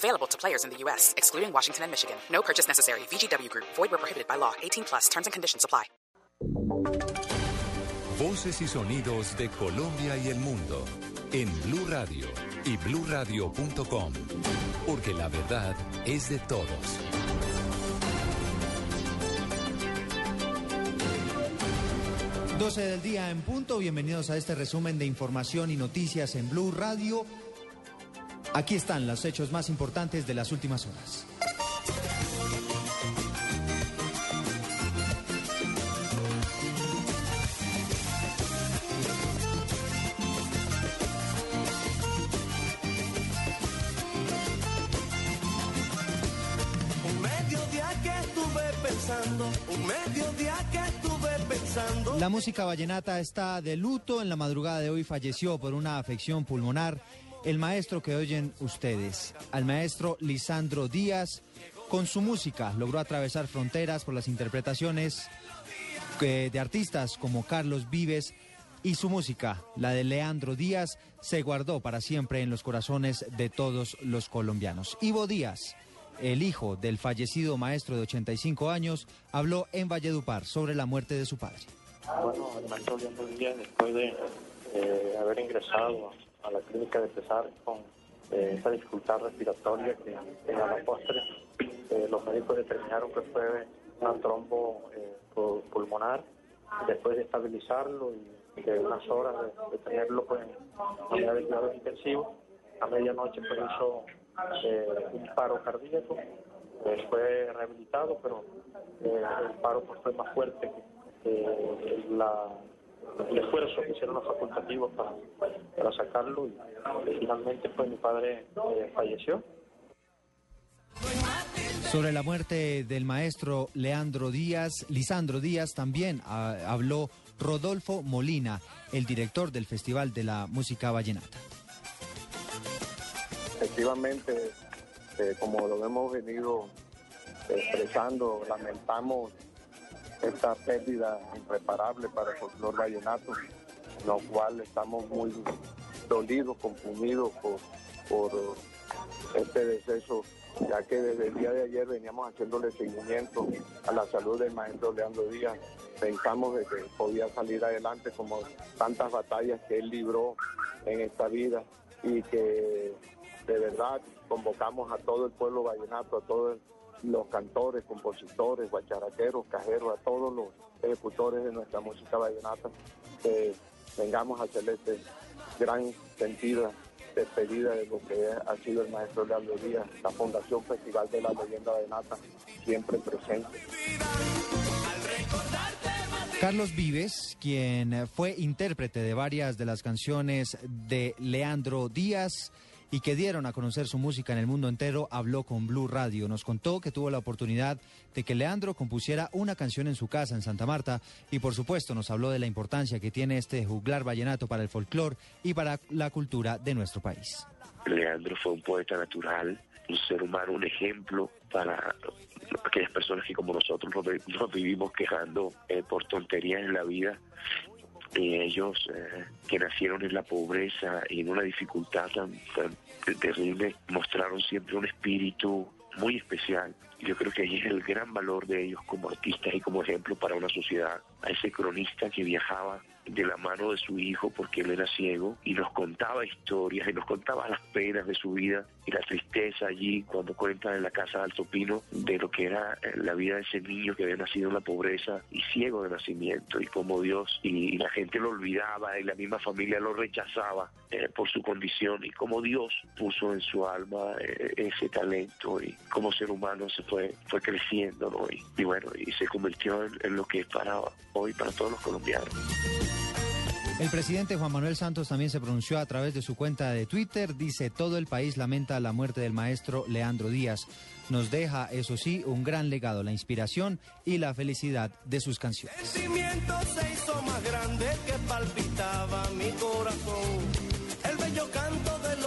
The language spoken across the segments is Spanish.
Available to players in the U.S., excluding Washington and Michigan. No purchase necessary. VGW Group. Void where prohibited by law. 18 plus. Terms and conditions apply. Voces y sonidos de Colombia y el mundo en Blue Radio y BlueRadio.com, porque la verdad es de todos. ...12 del día en punto. Bienvenidos a este resumen de información y noticias en Blue Radio. Aquí están los hechos más importantes de las últimas horas. Un mediodía que estuve pensando. La música vallenata está de luto. En la madrugada de hoy falleció por una afección pulmonar el maestro que oyen ustedes, al maestro Lisandro Díaz. Con su música logró atravesar fronteras por las interpretaciones eh, de artistas como Carlos Vives y su música, la de Leandro Díaz, se guardó para siempre en los corazones de todos los colombianos. Ivo Díaz, el hijo del fallecido maestro de 85 años, habló en Valledupar sobre la muerte de su padre. Bueno, el maestro Leandro Díaz, después de eh, haber ingresado a la clínica de Pesar con eh, esa dificultad respiratoria que, que a la postre eh, los médicos determinaron que fue una trombo eh, pu- pulmonar. Después de estabilizarlo y de unas horas de, de tenerlo pues, en unidad de intensivos, a medianoche pues, hizo eh, un paro cardíaco. Fue rehabilitado, pero eh, el paro pues, fue más fuerte que la, el esfuerzo que hicieron los facultativos para, para sacarlo y, y finalmente pues mi padre eh, falleció. Sobre la muerte del maestro Leandro Díaz, Lisandro Díaz, también ah, habló Rodolfo Molina, el director del Festival de la Música Vallenata. Efectivamente, eh, como lo hemos venido expresando, lamentamos esta pérdida irreparable para el folclore vallenato, lo cual estamos muy dolidos, confundidos por, por este deceso, ya que desde el día de ayer veníamos haciéndole seguimiento a la salud del maestro Leandro Díaz. Pensamos de que podía salir adelante como tantas batallas que él libró en esta vida y que de verdad convocamos a todo el pueblo vallenato, a todos los cantores, compositores, guacharaqueros, cajeros, a todos los ejecutores de nuestra música vallenata, que vengamos a hacerle este gran sentido despedida de lo que ha sido el maestro Leandro Díaz, la Fundación Festival de la Leyenda Vallenata, siempre presente. Carlos Vives, quien fue intérprete de varias de las canciones de Leandro Díaz y que dieron a conocer su música en el mundo entero, habló con Blue Radio. Nos contó que tuvo la oportunidad de que Leandro compusiera una canción en su casa en Santa Marta y por supuesto nos habló de la importancia que tiene este juglar vallenato para el folclore y para la cultura de nuestro país. Leandro fue un poeta natural, un ser humano, un ejemplo para aquellas personas que como nosotros nos, vi- nos vivimos quejando eh, por tonterías en la vida. Y ellos eh, que nacieron en la pobreza y en una dificultad tan, tan terrible, mostraron siempre un espíritu muy especial. Yo creo que ahí es el gran valor de ellos como artistas y como ejemplo para una sociedad. A ese cronista que viajaba de la mano de su hijo porque él era ciego y nos contaba historias y nos contaba las penas de su vida y la tristeza allí cuando cuentan en la casa de Alto Pino de lo que era eh, la vida de ese niño que había nacido en la pobreza y ciego de nacimiento y cómo Dios y, la gente lo olvidaba y la misma familia lo rechazaba eh, por su condición y cómo Dios puso en su alma eh, ese talento y como ser humano se fue fue creciendo ¿no? y, y bueno y se convirtió en, en lo que es para hoy para todos los colombianos El presidente Juan Manuel Santos también se pronunció a través de su cuenta de Twitter. Dice, todo el país lamenta la muerte del maestro Leandro Díaz. Nos deja, eso sí, un gran legado, la inspiración y la felicidad de sus canciones. El cimiento se hizo más grande que palpitaba mi corazón. El bello canto de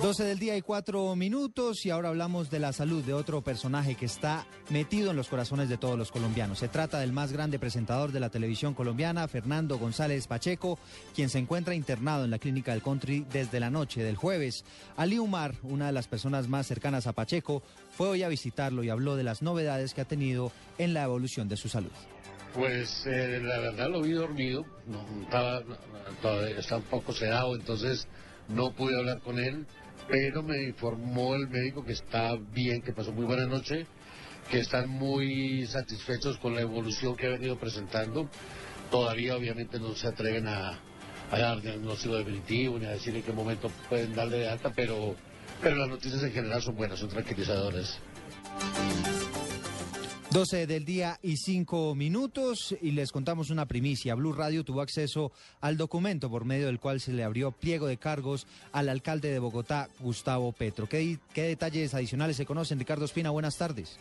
12 del día y 4 minutos y ahora hablamos de la salud de otro personaje que está metido en los corazones de todos los colombianos. Se trata del más grande presentador de la televisión colombiana, Fernando González Pacheco, quien se encuentra internado en la clínica del country desde la noche del jueves. Ali Umar, una de las personas más cercanas a Pacheco, fue hoy a visitarlo y habló de las novedades que ha tenido en la evolución de su salud. Pues eh, la verdad lo vi dormido, no, un poco sedado, entonces no pude hablar con él, pero me informó el médico que está bien, que pasó muy buena noche, que están muy satisfechos con la evolución que ha venido presentando. Todavía obviamente no se atreven a, a dar diagnóstico definitivo ni a decir en qué momento pueden darle de alta, pero, pero las noticias en general son buenas, son tranquilizadoras. 12 del día y 5 minutos y les contamos una primicia. Blue Radio tuvo acceso al documento por medio del cual se le abrió pliego de cargos al alcalde de Bogotá, Gustavo Petro. ¿Qué, qué detalles adicionales se conocen? Ricardo Espina, buenas tardes.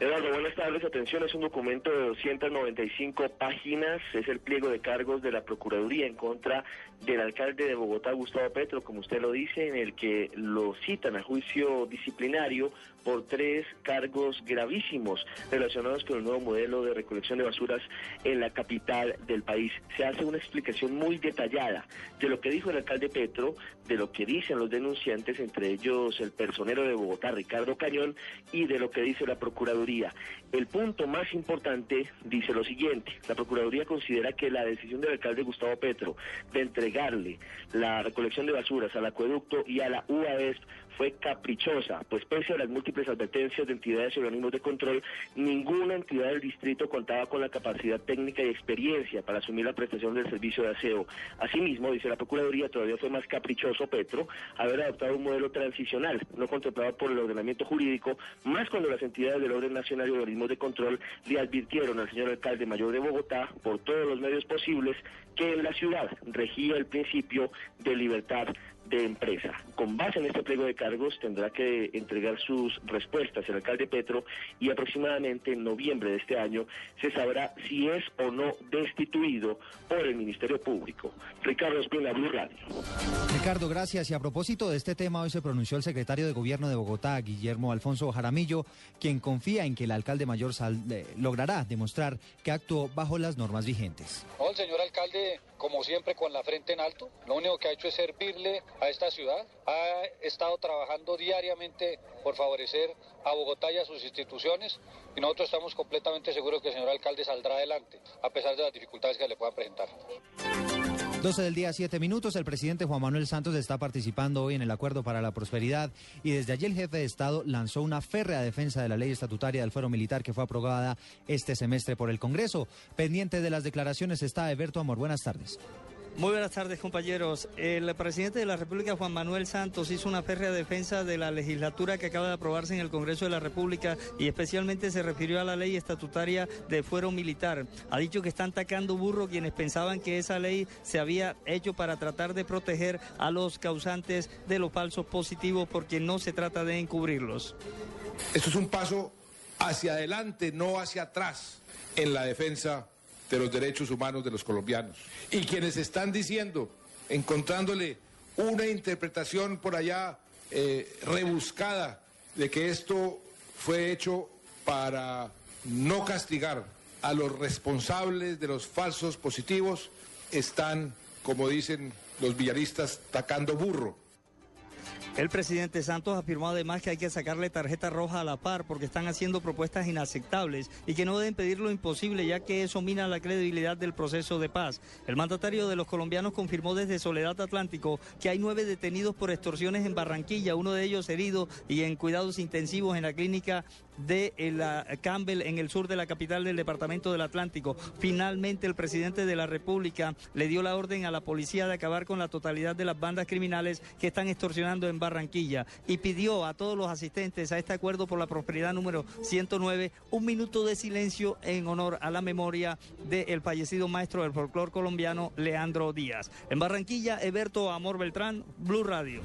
Eduardo, buenas tardes. Atención, es un documento de 295 páginas. Es el pliego de cargos de la Procuraduría en contra del alcalde de Bogotá, Gustavo Petro, como usted lo dice, en el que lo citan a juicio disciplinario por tres cargos gravísimos relacionados con el nuevo modelo de recolección de basuras en la capital del país. Se hace una explicación muy detallada de lo que dijo el alcalde Petro, de lo que dicen los denunciantes, entre ellos el personero de Bogotá, Ricardo Cañón, y de lo que dice la Procuraduría. El punto más importante dice lo siguiente, la Procuraduría considera que la decisión del alcalde Gustavo Petro de entregarle la recolección de basuras al acueducto y a la UAES fue caprichosa, pues pese a las múltiples advertencias de entidades y organismos de control, ninguna entidad del distrito contaba con la capacidad técnica y experiencia para asumir la prestación del servicio de aseo. Asimismo, dice la Procuraduría, todavía fue más caprichoso Petro haber adoptado un modelo transicional, no contemplado por el ordenamiento jurídico, más cuando las entidades del orden nacional y de control le advirtieron al señor alcalde mayor de Bogotá, por todos los medios posibles, que en la ciudad regía el principio de libertad de empresa. Con base en este pliego de cargos tendrá que entregar sus respuestas el alcalde Petro y aproximadamente en noviembre de este año se sabrá si es o no destituido por el Ministerio Público. Ricardo Espina, Blue Radio. Ricardo, gracias. Y a propósito de este tema, hoy se pronunció el secretario de Gobierno de Bogotá, Guillermo Alfonso Jaramillo, quien confía en que el alcalde mayor sal- eh, logrará demostrar que actuó bajo las normas vigentes. No, el señor alcalde, como siempre, con la frente en alto, lo único que ha hecho es servirle a esta ciudad. Ha estado trabajando diariamente por favorecer a Bogotá y a sus instituciones y nosotros estamos completamente seguros que el señor alcalde saldrá adelante, a pesar de las dificultades que le puedan presentar. 12 del día, 7 minutos. El presidente Juan Manuel Santos está participando hoy en el Acuerdo para la Prosperidad y desde allí el jefe de Estado lanzó una férrea defensa de la ley estatutaria del fuero militar que fue aprobada este semestre por el Congreso. Pendiente de las declaraciones está Eberto Amor. Buenas tardes. Muy buenas tardes, compañeros. El presidente de la República, Juan Manuel Santos, hizo una férrea defensa de la legislatura que acaba de aprobarse en el Congreso de la República y especialmente se refirió a la ley estatutaria de fuero militar. Ha dicho que están tacando burro quienes pensaban que esa ley se había hecho para tratar de proteger a los causantes de los falsos positivos porque no se trata de encubrirlos. Esto es un paso hacia adelante, no hacia atrás, en la defensa de los derechos humanos de los colombianos. Y quienes están diciendo, encontrándole una interpretación por allá eh, rebuscada de que esto fue hecho para no castigar a los responsables de los falsos positivos, están, como dicen los villaristas, tacando burro. El presidente Santos afirmó además que hay que sacarle tarjeta roja a la par porque están haciendo propuestas inaceptables y que no deben pedir lo imposible ya que eso mina la credibilidad del proceso de paz. El mandatario de los colombianos confirmó desde Soledad Atlántico que hay nueve detenidos por extorsiones en Barranquilla, uno de ellos herido y en cuidados intensivos en la clínica de la Campbell en el sur de la capital del departamento del Atlántico. Finalmente el presidente de la República le dio la orden a la policía de acabar con la totalidad de las bandas criminales que están extorsionando en Barranquilla y pidió a todos los asistentes a este acuerdo por la prosperidad número 109 un minuto de silencio en honor a la memoria del fallecido maestro del folclor colombiano Leandro Díaz. En Barranquilla, Eberto Amor Beltrán, Blue Radio.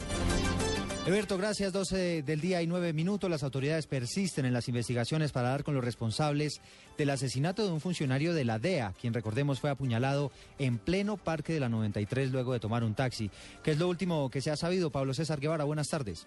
Eberto, gracias. 12 del día y 9 minutos. Las autoridades persisten en las investigaciones para dar con los responsables del asesinato de un funcionario de la DEA, quien recordemos fue apuñalado en pleno Parque de la 93 luego de tomar un taxi. ¿Qué es lo último que se ha sabido? Pablo César Guevara, buenas tardes.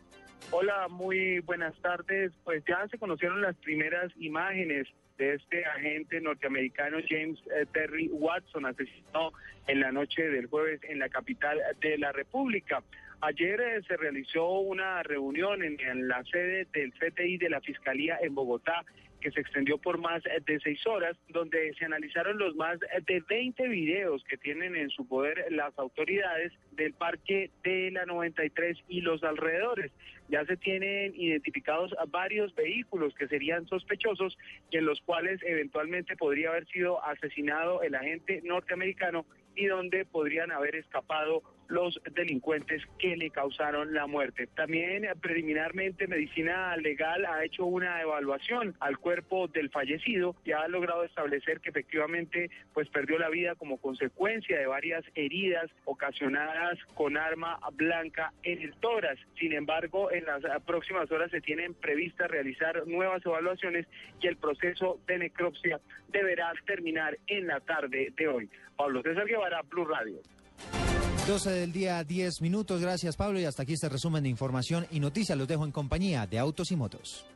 Hola, muy buenas tardes. Pues ya se conocieron las primeras imágenes de este agente norteamericano James eh, Terry Watson, asesinado en la noche del jueves en la capital de la República. Ayer eh, se realizó una reunión en, la sede del CTI de la Fiscalía en Bogotá que se extendió por más de seis horas, donde se analizaron los más de 20 videos que tienen en su poder las autoridades del parque de la 93 y los alrededores. Ya se tienen identificados varios vehículos que serían sospechosos y en los cuales eventualmente podría haber sido asesinado el agente norteamericano y donde podrían haber escapado los delincuentes que le causaron la muerte. También preliminarmente Medicina Legal ha hecho una evaluación al cuerpo del fallecido y ha logrado establecer que efectivamente pues perdió la vida como consecuencia de varias heridas ocasionadas con arma blanca en el tórax. Sin embargo, en las próximas horas se tienen previstas realizar nuevas evaluaciones y el proceso de necropsia deberá terminar en la tarde de hoy. Pablo César Guevara, Blue Radio. 12 del día, 10 minutos. Gracias, Pablo. Y hasta aquí este resumen de información y noticias. Los dejo en compañía de Autos y Motos.